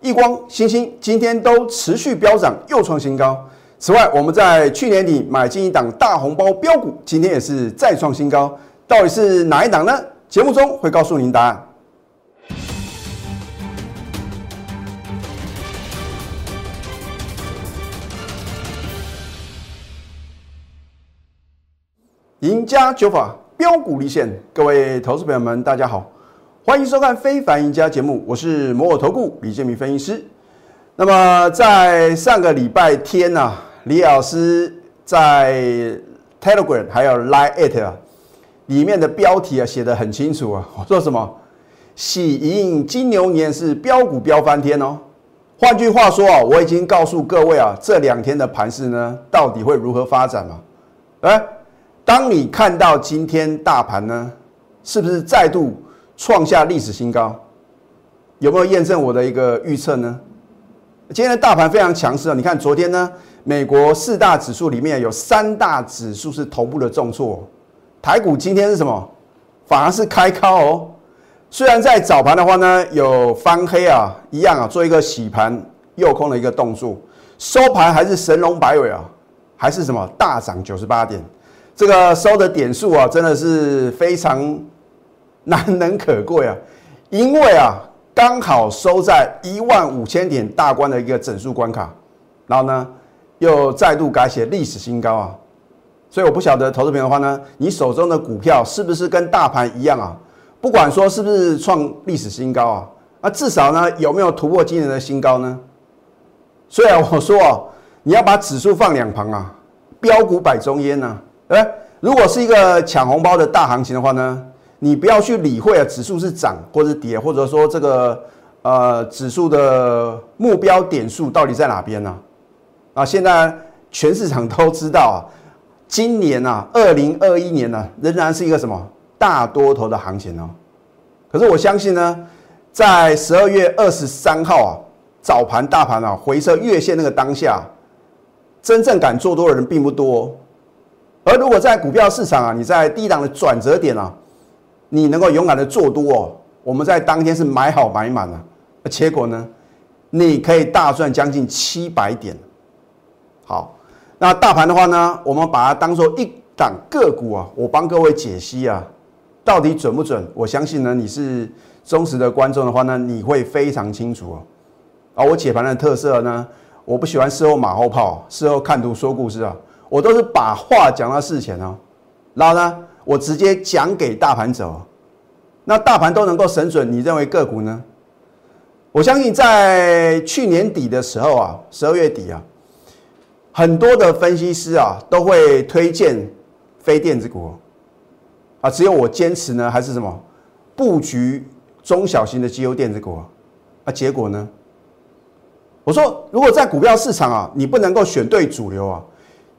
亿光、星星今天都持续飙涨，又创新高。此外，我们在去年底买进一档大红包标股，今天也是再创新高，到底是哪一档呢？节目中会告诉您答案。赢家九法标股立现，各位投资朋友们，大家好，欢迎收看《非凡赢家》节目，我是摩尔投顾李建明分析师。那么在上个礼拜天呢、李老师在 Telegram 还有 Line 啊里面的标题啊写得很清楚啊，我说什么？喜迎金牛年是标股飙翻天哦。换句话说啊，我已经告诉各位啊，这两天的盘势呢，到底会如何发展嘛？哎。当你看到今天大盘呢，是不是再度创下历史新高？有没有验证我的一个预测呢？今天的大盘非常强势啊！你看昨天呢，美国四大指数里面有三大指数是头部的重挫，台股今天是什么？反而是开高哦。虽然在早盘的话呢，有翻黑啊，一样啊，做一个洗盘诱空的一个动作，收盘还是神龙摆尾啊，还是什么大涨九十八点。这个收的点数啊，真的是非常难能可贵啊！因为啊，刚好收在一万五千点大关的一个整数关卡，然后呢，又再度改写历史新高啊！所以我不晓得投资朋友的话呢，你手中的股票是不是跟大盘一样啊？不管说是不是创历史新高啊，那至少呢，有没有突破今年的新高呢？虽然我说啊，你要把指数放两旁啊，标股摆中间呢。哎，如果是一个抢红包的大行情的话呢，你不要去理会啊，指数是涨或者跌，或者说这个呃指数的目标点数到底在哪边呢？啊，现在全市场都知道啊，今年啊，二零二一年呢，仍然是一个什么大多头的行情哦。可是我相信呢，在十二月二十三号啊，早盘大盘啊回撤月线那个当下，真正敢做多的人并不多。而如果在股票市场啊，你在低档的转折点啊，你能够勇敢的做多哦，我们在当天是买好买满了，结果呢，你可以大赚将近七百点。好，那大盘的话呢，我们把它当做一档个股啊，我帮各位解析啊，到底准不准？我相信呢，你是忠实的观众的话呢，你会非常清楚哦。啊，我解盘的特色呢，我不喜欢事后马后炮，事后看图说故事啊。我都是把话讲到事前哦，然后呢，我直接讲给大盘走，那大盘都能够神准，你认为个股呢？我相信在去年底的时候啊，十二月底啊，很多的分析师啊都会推荐非电子股啊，只有我坚持呢，还是什么布局中小型的绩优电子股啊？结果呢？我说，如果在股票市场啊，你不能够选对主流啊。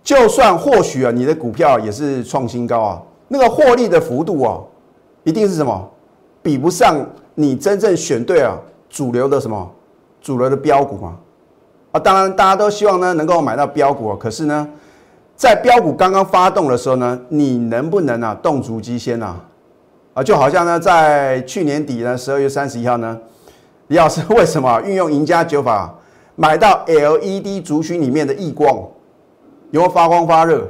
就算或许啊，你的股票也是创新高啊，那个获利的幅度啊，一定是什么比不上你真正选对啊主流的什么主流的标股嘛？啊，当然大家都希望呢能够买到标股啊，可是呢，在标股刚刚发动的时候呢，你能不能啊动足机先啊？啊，就好像呢在去年底呢十二月三十一号呢，李老师为什么运用赢家九法买到 LED 族群里面的异光？有没有发光发热？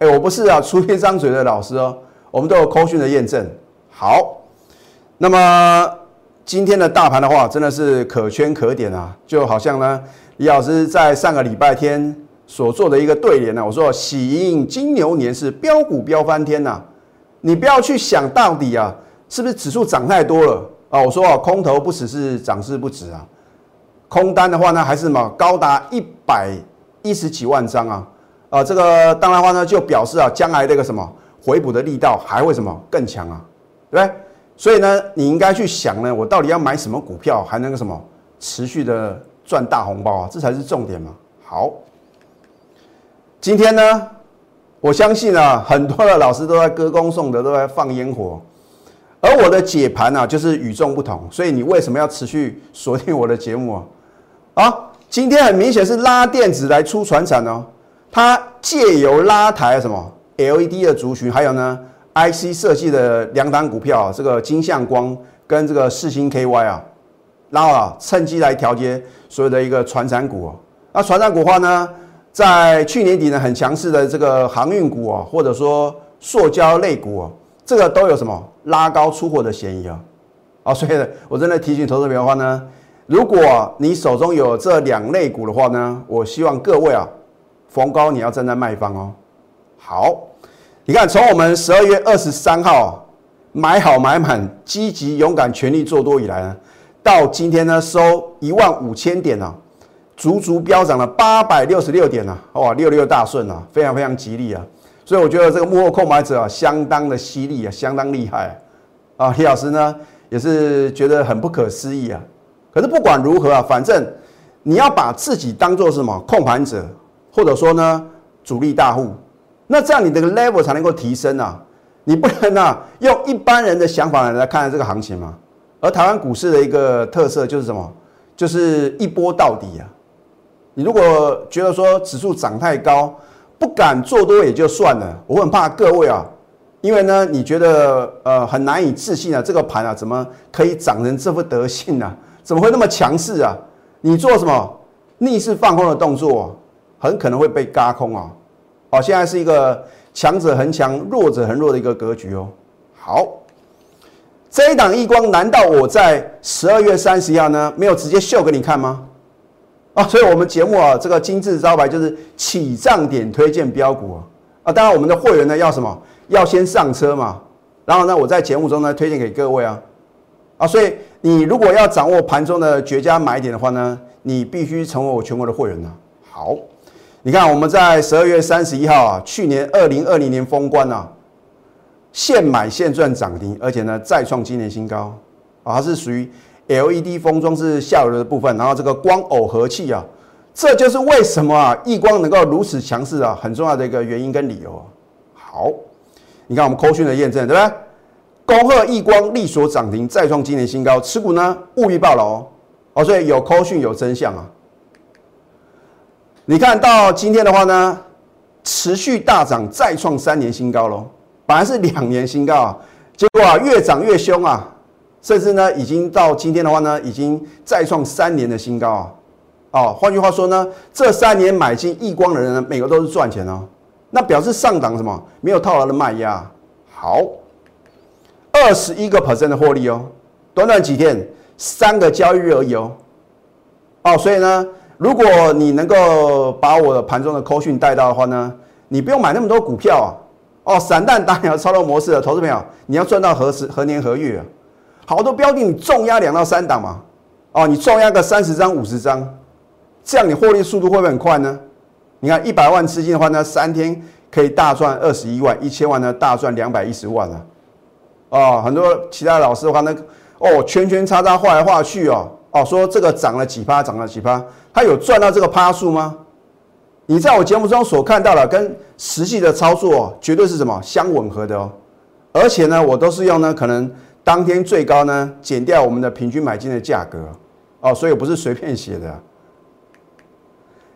哎，我不是啊，出一张嘴的老师哦。我们都有科讯的验证。好，那么今天的大盘的话，真的是可圈可点啊。就好像呢，李老师在上个礼拜天所做的一个对联呢，我说喜迎金牛年是标股飙翻天呐。你不要去想到底啊，是不是指数涨太多了啊？我说啊，空头不只是涨势不止啊，空单的话呢，还是什么高达一百。一十几万张啊，啊，这个当然话呢，就表示啊，将来这个什么回补的力道还会什么更强啊，对不对？所以呢，你应该去想呢，我到底要买什么股票，还能够什么持续的赚大红包啊？这才是重点嘛。好，今天呢，我相信啊，很多的老师都在歌功颂德，都在放烟火，而我的解盘呢，就是与众不同。所以你为什么要持续锁定我的节目啊？啊？今天很明显是拉电子来出船产哦，它借由拉抬什么 LED 的族群，还有呢 IC 设计的两档股票，这个金相光跟这个世星 KY 啊，然后啊趁机来调节所有的一个传产股哦。那传产股的话呢，在去年底呢很强势的这个航运股啊，或者说塑胶类股啊，这个都有什么拉高出货的嫌疑啊。啊，所以呢，我真的提醒投资者的话呢，如果你手中有这两类股的话呢，我希望各位啊，逢高你要站在卖方哦。好，你看从我们十二月二十三号买好买满，积极勇敢全力做多以来呢，到今天呢收一万五千点啊，足足飙涨了八百六十六点啊，哇，六六大顺啊，非常非常吉利啊。所以我觉得这个幕后购买者啊，相当的犀利啊，相当厉害啊。李老师呢？也是觉得很不可思议啊！可是不管如何啊，反正你要把自己当做什么控盘者，或者说呢主力大户，那这样你这个 level 才能够提升啊！你不能啊用一般人的想法来看这个行情嘛。而台湾股市的一个特色就是什么？就是一波到底啊！你如果觉得说指数涨太高，不敢做多也就算了，我很怕各位啊。因为呢，你觉得呃很难以置信啊，这个盘啊怎么可以涨成这副德性呢？怎么会那么强势啊？你做什么逆势放空的动作，很可能会被嘎空啊！哦，现在是一个强者恒强，弱者恒弱的一个格局哦。好，这一档易光，难道我在十二月三十号呢没有直接秀给你看吗？啊，所以我们节目啊这个金字招牌就是起涨点推荐标股啊啊，当然我们的会员呢要什么？要先上车嘛，然后呢，我在节目中呢推荐给各位啊，啊，所以你如果要掌握盘中的绝佳买点的话呢，你必须成为我全国的会员呢。好，你看我们在十二月三十一号啊，去年二零二零年封关啊，现买现赚涨停，而且呢再创今年新高啊，它是属于 LED 封装是下游的部分，然后这个光耦合器啊，这就是为什么啊易光能够如此强势啊，很重要的一个原因跟理由。好。你看我们扣讯的验证，对不对？恭贺易光力所涨停，再创今年新高，持股呢务必爆了哦！哦，所以有扣讯有真相啊！你看到今天的话呢，持续大涨，再创三年新高喽！本来是两年新高啊，结果啊越涨越凶啊，甚至呢已经到今天的话呢，已经再创三年的新高啊！哦，换句话说呢，这三年买进易光的人呢，每个都是赚钱哦。那表示上档什么没有套牢的卖压，好，二十一个 percent 的获利哦，短短几天，三个交易日而已哦，哦，所以呢，如果你能够把我的盘中的扣讯带到的话呢，你不用买那么多股票啊，哦，散弹打鸟操作模式的投资朋友，你要赚到何时何年何月啊？好多标的你重压两到三档嘛，哦，你重压个三十张五十张，这样你获利速度会不会很快呢？你看一百万资金的话呢，三天可以大赚二十一万，一千万呢大赚两百一十万啊！哦，很多其他老师的话呢，哦圈圈叉叉画来画去哦，哦说这个涨了几趴，涨了几趴，他有赚到这个趴数吗？你在我节目中所看到的跟实际的操作绝对是什么相吻合的哦，而且呢，我都是用呢可能当天最高呢减掉我们的平均买进的价格哦，所以不是随便写的。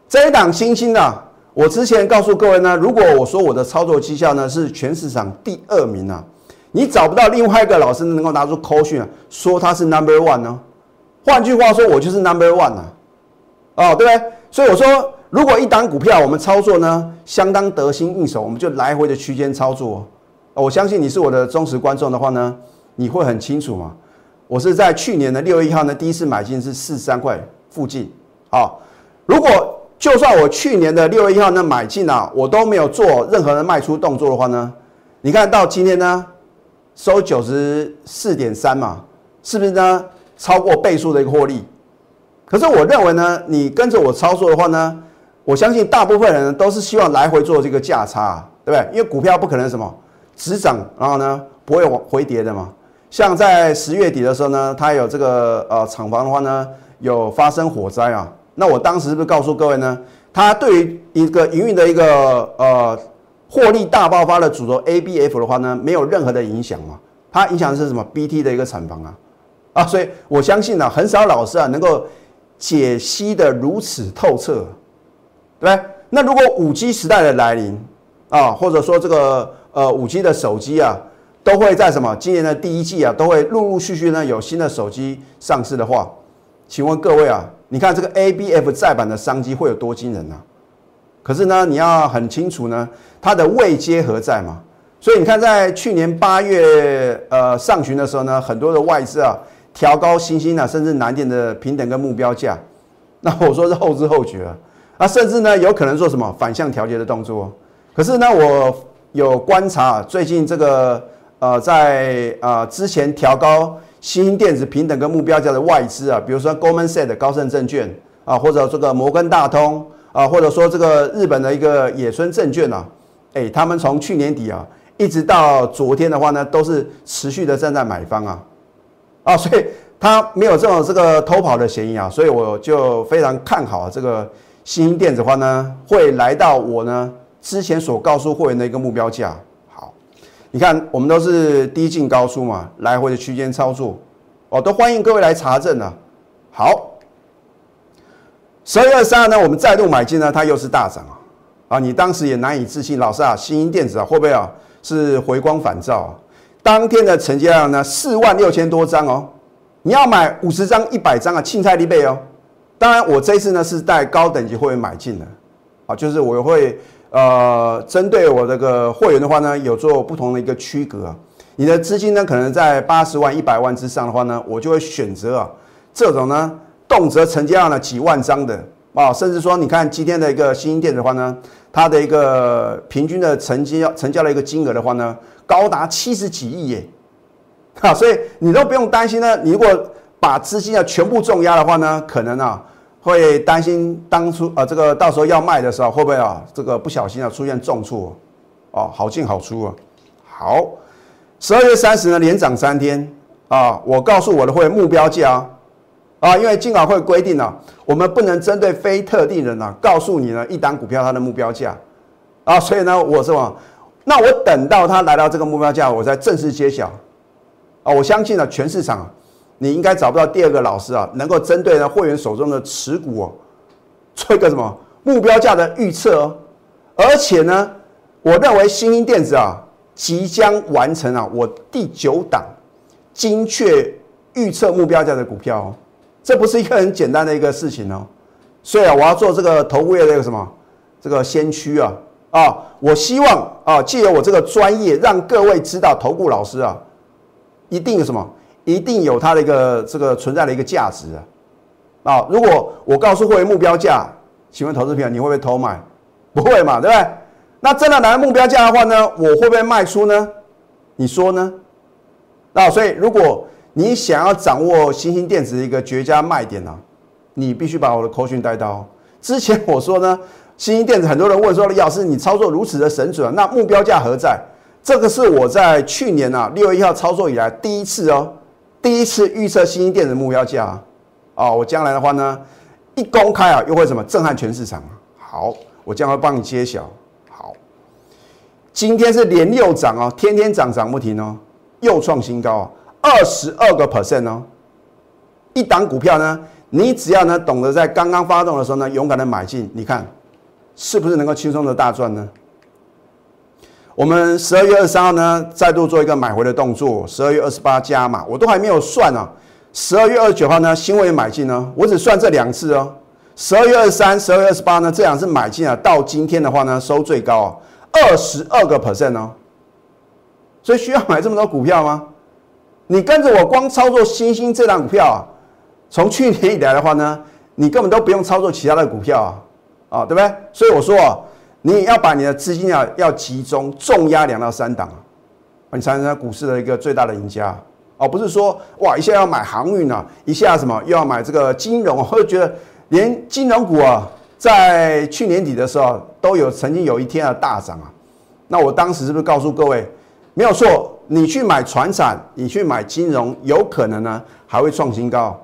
这一档新兴的，我之前告诉各位呢，如果我说我的操作绩效呢是全市场第二名啊，你找不到另外一个老师能够拿出口讯啊，说他是 number one 呢。换句话说，我就是 number one 啊，哦，对不对？所以我说，如果一档股票我们操作呢相当得心应手，我们就来回的区间操作。我相信你是我的忠实观众的话呢，你会很清楚嘛。我是在去年的六月一号呢第一次买进是四十三块附近，好，如果就算我去年的六月一号呢买进啊，我都没有做任何的卖出动作的话呢，你看到今天呢收九十四点三嘛，是不是呢超过倍数的一个获利？可是我认为呢，你跟着我操作的话呢，我相信大部分人都是希望来回做这个价差，对不对？因为股票不可能什么只涨，然后呢不会往回跌的嘛。像在十月底的时候呢，它有这个呃厂房的话呢，有发生火灾啊。那我当时是不是告诉各位呢？它对于一个营运的一个呃获利大爆发的主轴 A B F 的话呢，没有任何的影响嘛？它影响的是什么？B T 的一个产房啊啊！所以我相信呢，很少老师啊能够解析的如此透彻，对不对？那如果五 G 时代的来临啊，或者说这个呃五 G 的手机啊，都会在什么今年的第一季啊，都会陆陆续续呢有新的手机上市的话。请问各位啊，你看这个 ABF 再版的商机会有多惊人呢？可是呢，你要很清楚呢，它的位阶何在嘛？所以你看，在去年八月呃上旬的时候呢，很多的外资啊调高新兴啊，甚至南电的平等跟目标价。那我说是后知后觉啊，啊，甚至呢有可能做什么反向调节的动作。可是呢，我有观察最近这个呃，在呃之前调高新兴电子平等跟目标价的外资啊，比如说 Goldman Sachs 高盛证券啊，或者这个摩根大通啊，或者说这个日本的一个野村证券啊，哎，他们从去年底啊一直到昨天的话呢，都是持续的站在买方啊，啊，所以。它没有这种这个偷跑的嫌疑啊，所以我就非常看好这个新兴电子话呢，会来到我呢之前所告诉会员的一个目标价。好，你看我们都是低进高出嘛，来回的区间操作，哦，都欢迎各位来查证啊。好，十二月二十二呢，我们再度买进呢，它又是大涨啊，啊，你当时也难以置信，老师啊，新兴电子啊会不会啊是回光返照啊？当天的成交量呢四万六千多张哦。你要买五十张、一百张啊，青菜利倍哦。当然，我这次呢是带高等级会员买进的，啊，就是我会呃针对我这个会员的话呢，有做不同的一个区隔。你的资金呢可能在八十万、一百万之上的话呢，我就会选择啊这种呢动辄成交量呢几万张的啊，甚至说你看今天的一个新店的话呢，它的一个平均的成交成交的一个金额的话呢，高达七十几亿耶。啊，所以你都不用担心呢。你如果把资金啊全部重压的话呢，可能啊会担心当初啊这个到时候要卖的时候会不会啊这个不小心啊出现重挫哦，好进好出啊。好，十二月三十呢连涨三天啊，我告诉我的会目标价啊，啊因为金管会规定了，我们不能针对非特定人啊告诉你呢一档股票它的目标价啊，所以呢我是么？那我等到它来到这个目标价，我再正式揭晓。啊，我相信呢，全市场你应该找不到第二个老师啊，能够针对呢会员手中的持股哦，做一个什么目标价的预测哦。而且呢，我认为新兴电子啊，即将完成啊我第九档精确预测目标价的股票哦，这不是一个很简单的一个事情哦。所以啊，我要做这个投顾业的一个什么这个先驱啊啊，我希望啊，借由我这个专业，让各位知道投顾老师啊。一定有什么？一定有它的一个这个存在的一个价值啊！啊，如果我告诉会员目标价，请问投资友你会不会偷买？不会嘛，对不对？那真的来目标价的话呢，我会不会卖出呢？你说呢？啊，所以如果你想要掌握新兴电子的一个绝佳卖点呢，你必须把我的口讯带到。之前我说呢，新兴电子很多人问说，李老师你操作如此的神准，那目标价何在？这个是我在去年啊六月一号操作以来第一次哦，第一次预测新兴电子目标价啊，我将来的话呢，一公开啊又会什么震撼全市场好，我将会帮你揭晓。好，今天是连六涨哦，天天涨涨不停哦，又创新高啊，二十二个 percent 哦。一档股票呢，你只要呢懂得在刚刚发动的时候呢，勇敢的买进，你看是不是能够轻松的大赚呢？我们十二月二十三号呢，再度做一个买回的动作。十二月二十八加码，我都还没有算呢。十二月二十九号呢，新会买进呢，我只算这两次哦。十二月二十三、十二月二十八呢，这两次买进啊，到今天的话呢，收最高啊，二十二个 percent 哦。所以需要买这么多股票吗？你跟着我光操作新兴这档股票啊，从去年以来的话呢，你根本都不用操作其他的股票啊，啊，对不对？所以我说啊。你要把你的资金啊要集中重压两到三档啊，你才能股市的一个最大的赢家哦。不是说哇一下要买航运啊，一下什么又要买这个金融，我就觉得连金融股啊，在去年底的时候都有曾经有一天的大涨啊。那我当时是不是告诉各位没有错？你去买船产，你去买金融，有可能呢还会创新高。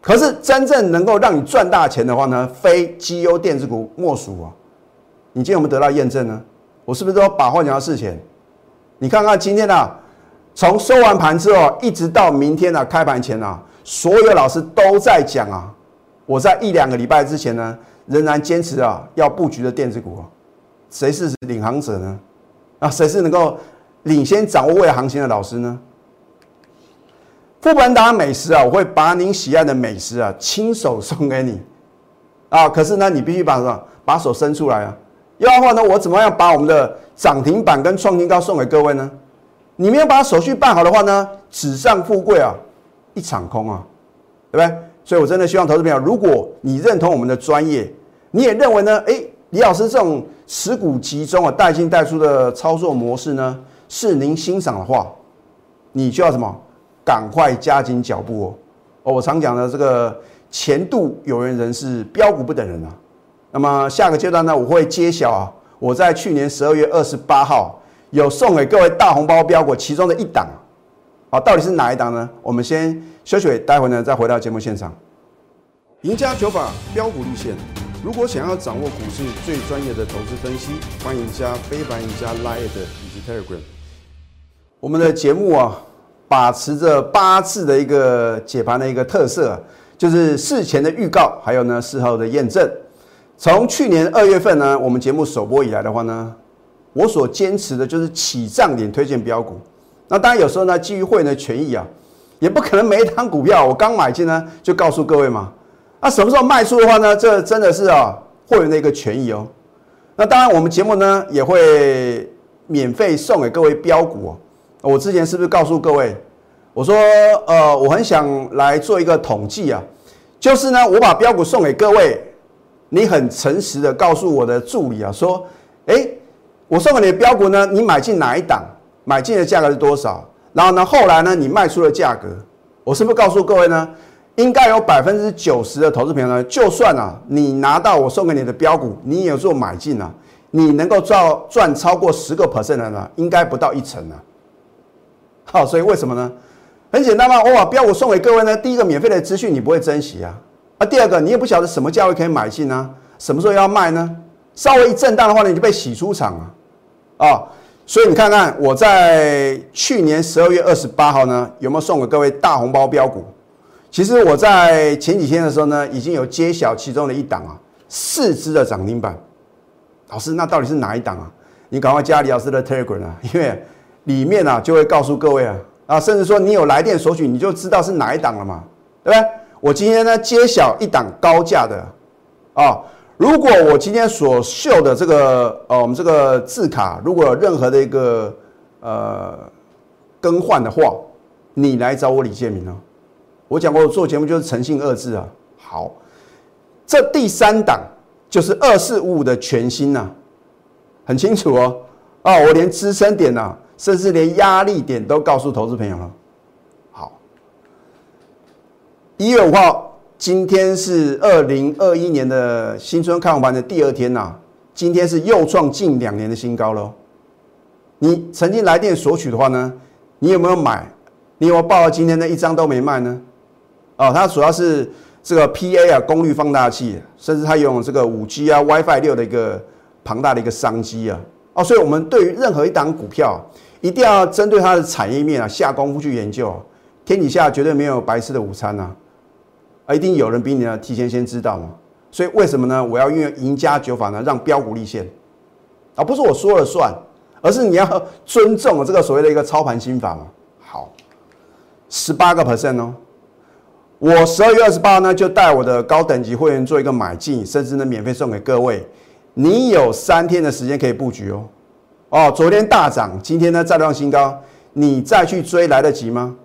可是真正能够让你赚大钱的话呢，非绩优电子股莫属啊。你今天有没有得到验证呢？我是不是都把话讲到事前？你看看今天啊，从收完盘之后一直到明天的开盘前啊，所有老师都在讲啊。我在一两个礼拜之前呢，仍然坚持啊要布局的电子股啊，谁是领航者呢？啊，谁是能够领先掌握未来行情的老师呢？富本达美食啊，我会把您喜爱的美食啊亲手送给你啊。可是呢，你必须把什么把手伸出来啊。要的话呢，我怎么样把我们的涨停板跟创新高送给各位呢？你没有把手续办好的话呢，纸上富贵啊，一场空啊，对不对？所以我真的希望投资朋友，如果你认同我们的专业，你也认为呢，哎，李老师这种持股集中啊、带进带出的操作模式呢，是您欣赏的话，你就要什么？赶快加紧脚步哦！哦，我常讲的这个前度有缘人是标股不等人啊。那么下个阶段呢，我会揭晓啊，我在去年十二月二十八号有送给各位大红包标股其中的一档，啊，到底是哪一档呢？我们先休息，待会呢再回到节目现场。赢家九法标股立线，如果想要掌握股市最专业的投资分析，欢迎加非凡、赢家 Line 以及 Telegram。我们的节目啊，把持着八次的一个解盘的一个特色，就是事前的预告，还有呢事后的验证。从去年二月份呢，我们节目首播以来的话呢，我所坚持的就是起涨点推荐标股。那当然有时候呢，基于会员的权益啊，也不可能每一档股票我刚买进呢就告诉各位嘛。那什么时候卖出的话呢，这真的是啊会员的一个权益哦。那当然我们节目呢也会免费送给各位标股哦。我之前是不是告诉各位，我说呃我很想来做一个统计啊，就是呢我把标股送给各位。你很诚实的告诉我的助理啊，说，哎，我送给你的标股呢，你买进哪一档？买进的价格是多少？然后呢，后来呢，你卖出的价格，我是不是告诉各位呢？应该有百分之九十的投资朋友呢，就算啊，你拿到我送给你的标股，你也有做买进啊，你能够赚赚超过十个 percent 的呢，应该不到一成啊。好，所以为什么呢？很简单嘛，我把标股送给各位呢，第一个免费的资讯你不会珍惜啊。啊，第二个，你也不晓得什么价位可以买进呢？什么时候要卖呢？稍微一震荡的话呢，你就被洗出场了啊！所以你看看我在去年十二月二十八号呢，有没有送给各位大红包标股？其实我在前几天的时候呢，已经有揭晓其中的一档啊，四只的涨停板。老师，那到底是哪一档啊？你赶快加李老师的 Telegram 啊，因为里面啊就会告诉各位啊啊，甚至说你有来电索取，你就知道是哪一档了嘛，对不对？我今天呢揭晓一档高价的啊，如果我今天所秀的这个呃我们这个字卡如果有任何的一个呃更换的话，你来找我李建明呢？我讲过我做节目就是诚信二字啊。好，这第三档就是二四五五的全新呐，很清楚哦。啊，我连支撑点呐，甚至连压力点都告诉投资朋友了。好一月五号，今天是二零二一年的新春开红盘的第二天呐。今天是又创近两年的新高喽。你曾经来电索取的话呢，你有没有买？你有没有报到今天的一张都没卖呢？哦，它主要是这个 PA 啊，功率放大器，甚至它用这个五 G 啊、WiFi 六的一个庞大的一个商机啊。哦，所以我们对于任何一档股票，一定要针对它的产业面啊下功夫去研究。天底下绝对没有白吃的午餐呐。一定有人比你呢提前先知道嘛，所以为什么呢？我要运用赢家九法呢，让标股立现，而不是我说了算，而是你要尊重这个所谓的一个操盘心法嘛。好，十八个 percent 哦，我十二月二十八呢就带我的高等级会员做一个买进，甚至呢免费送给各位，你有三天的时间可以布局哦。哦，昨天大涨，今天呢再创新高，你再去追来得及吗？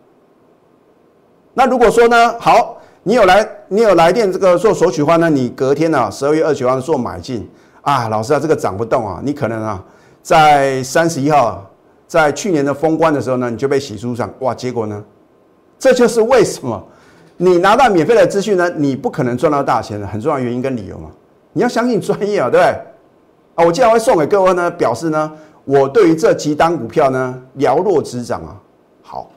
那如果说呢，好。你有来，你有来电这个做索取的话呢，你隔天呢，十二月二十九号做买进啊，老师啊，这个涨不动啊，你可能啊，在三十一号，在去年的封关的时候呢，你就被洗出场，哇，结果呢，这就是为什么你拿到免费的资讯呢，你不可能赚到大钱的很重要原因跟理由嘛，你要相信专业啊，对不对？啊，我既然会送给各位呢，表示呢，我对于这几单股票呢，了若指掌啊，好。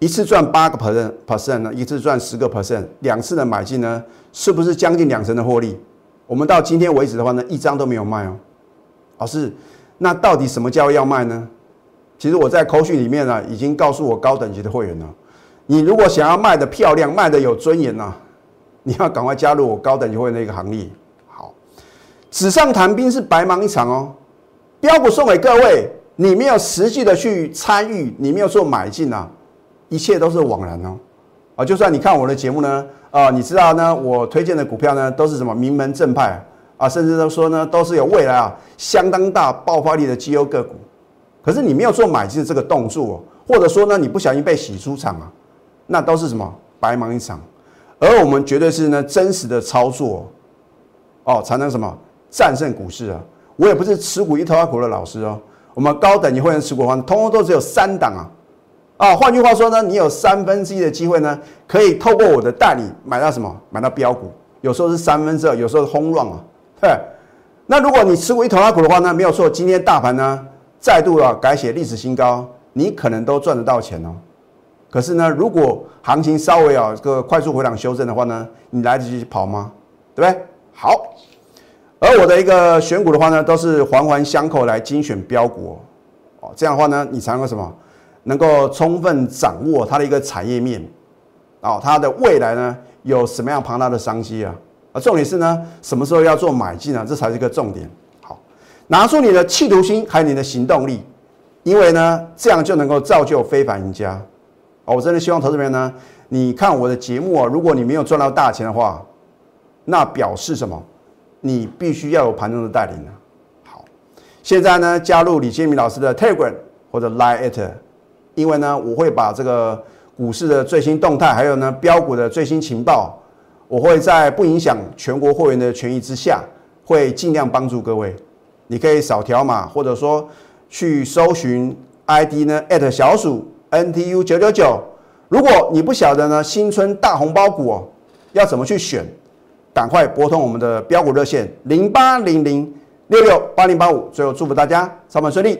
一次赚八个 percent percent 呢，一次赚十个 percent，两次的买进呢，是不是将近两成的获利？我们到今天为止的话呢，一张都没有卖哦。老师，那到底什么价位要卖呢？其实我在口讯里面呢，已经告诉我高等级的会员了。你如果想要卖的漂亮，卖的有尊严呐，你要赶快加入我高等级会员的一个行列。好，纸上谈兵是白忙一场哦。标股送给各位，你没有实际的去参与，你没有做买进啊。一切都是枉然哦。啊，就算你看我的节目呢，啊，你知道呢，我推荐的股票呢都是什么名门正派啊，甚至都说呢都是有未来啊相当大爆发力的绩优个股。可是你没有做买进的这个动作，或者说呢你不小心被洗出场啊，那都是什么白忙一场。而我们绝对是呢真实的操作哦，才能什么战胜股市啊。我也不是持股一头阿股的老师哦，我们高等级会员持股方，通通都只有三档啊。啊，换句话说呢，你有三分之一的机会呢，可以透过我的代理买到什么？买到标股，有时候是三分之二，有时候是轰乱啊。对，那如果你持股一头二股的话呢，没有错，今天大盘呢再度啊改写历史新高，你可能都赚得到钱哦。可是呢，如果行情稍微啊个快速回档修正的话呢，你来得及跑吗？对不对？好，而我的一个选股的话呢，都是环环相扣来精选标股哦，这样的话呢，你才能够什么？能够充分掌握它的一个产业面，哦，它的未来呢有什么样庞大的商机啊？啊，重点是呢，什么时候要做买进啊？这才是一个重点。好，拿出你的企图心，还有你的行动力，因为呢，这样就能够造就非凡赢家。哦，我真的希望投资人呢，你看我的节目啊，如果你没有赚到大钱的话，那表示什么？你必须要有盘中的带领呢。好，现在呢，加入李建明老师的 Telegram 或者 Line at。因为呢，我会把这个股市的最新动态，还有呢标股的最新情报，我会在不影响全国会员的权益之下，会尽量帮助各位。你可以扫条码，或者说去搜寻 ID 呢小鼠 NTU 九九九。如果你不晓得呢新春大红包股哦要怎么去选，赶快拨通我们的标股热线零八零零六六八零八五。最后祝福大家上班顺利。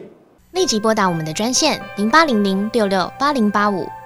立即拨打我们的专线零八零零六六八零八五